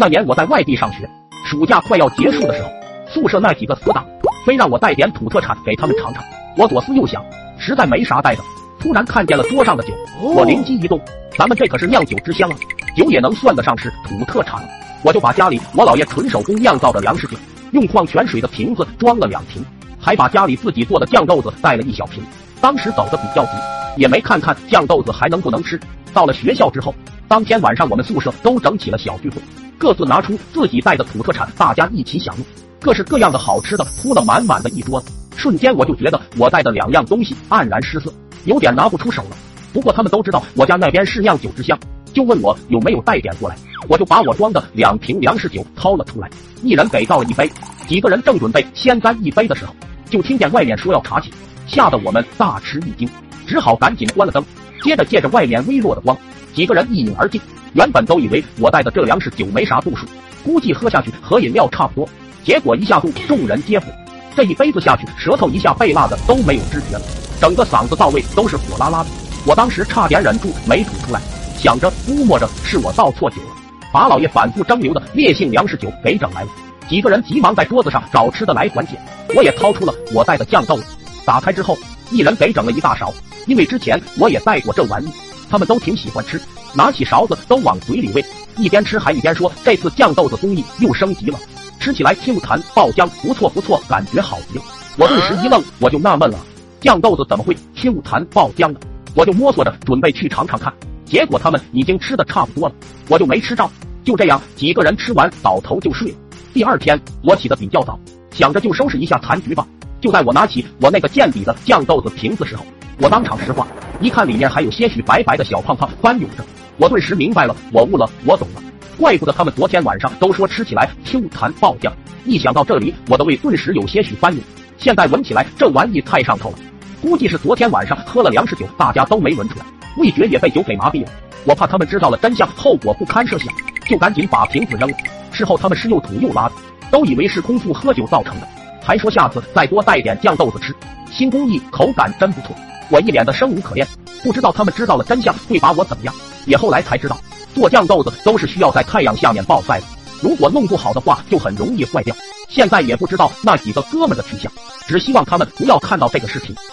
那年我在外地上学，暑假快要结束的时候，宿舍那几个死党非让我带点土特产给他们尝尝。我左思右想，实在没啥带的，突然看见了桌上的酒，我灵机一动，咱们这可是酿酒之乡啊，酒也能算得上是土特产。我就把家里我姥爷纯手工酿造的粮食酒，用矿泉水的瓶子装了两瓶，还把家里自己做的酱豆子带了一小瓶。当时走的比较急，也没看看酱豆子还能不能吃。到了学校之后，当天晚上我们宿舍都整起了小聚会。各自拿出自己带的土特产，大家一起享用，各式各样的好吃的铺了满满的一桌子。瞬间我就觉得我带的两样东西黯然失色，有点拿不出手了。不过他们都知道我家那边是酿酒之乡，就问我有没有带点过来。我就把我装的两瓶粮食酒掏了出来，一人给倒了一杯。几个人正准备先干一杯的时候，就听见外面说要查寝，吓得我们大吃一惊，只好赶紧关了灯。接着借着外面微弱的光，几个人一饮而尽。原本都以为我带的这粮食酒没啥度数，估计喝下去和饮料差不多。结果一下肚，众人皆苦。这一杯子下去，舌头一下被辣的都没有知觉了，整个嗓子到位都是火辣辣的。我当时差点忍住没吐出来，想着估摸着是我倒错酒了，把老爷反复蒸馏的烈性粮食酒给整来了。几个人急忙在桌子上找吃的来缓解。我也掏出了我带的酱豆子，打开之后，一人给整了一大勺，因为之前我也带过这玩意，他们都挺喜欢吃。拿起勺子都往嘴里喂，一边吃还一边说：“这次酱豆子工艺又升级了，吃起来 Q 弹爆浆，不错不错，感觉好极了。”我顿时一愣，我就纳闷了，酱豆子怎么会 Q 弹爆浆呢？我就摸索着准备去尝尝看，结果他们已经吃的差不多了，我就没吃着。就这样，几个人吃完倒头就睡了。第二天我起得比较早，想着就收拾一下残局吧。就在我拿起我那个见底的酱豆子瓶子时候，我当场石化，一看里面还有些许白白的小胖胖翻涌着。我顿时明白了，我悟了，我懂了，怪不得他们昨天晚上都说吃起来 Q 弹爆浆。一想到这里，我的胃顿时有些许翻涌。现在闻起来这玩意太上头了，估计是昨天晚上喝了粮食酒，大家都没闻出来，味觉也被酒给麻痹了。我怕他们知道了真相，后果不堪设想，就赶紧把瓶子扔了。事后他们是又吐又拉的，都以为是空腹喝酒造成的，还说下次再多带点酱豆子吃。新工艺口感真不错，我一脸的生无可恋，不知道他们知道了真相会把我怎么样。也后来才知道，做酱豆子都是需要在太阳下面暴晒的，如果弄不好的话，就很容易坏掉。现在也不知道那几个哥们的去向，只希望他们不要看到这个视频。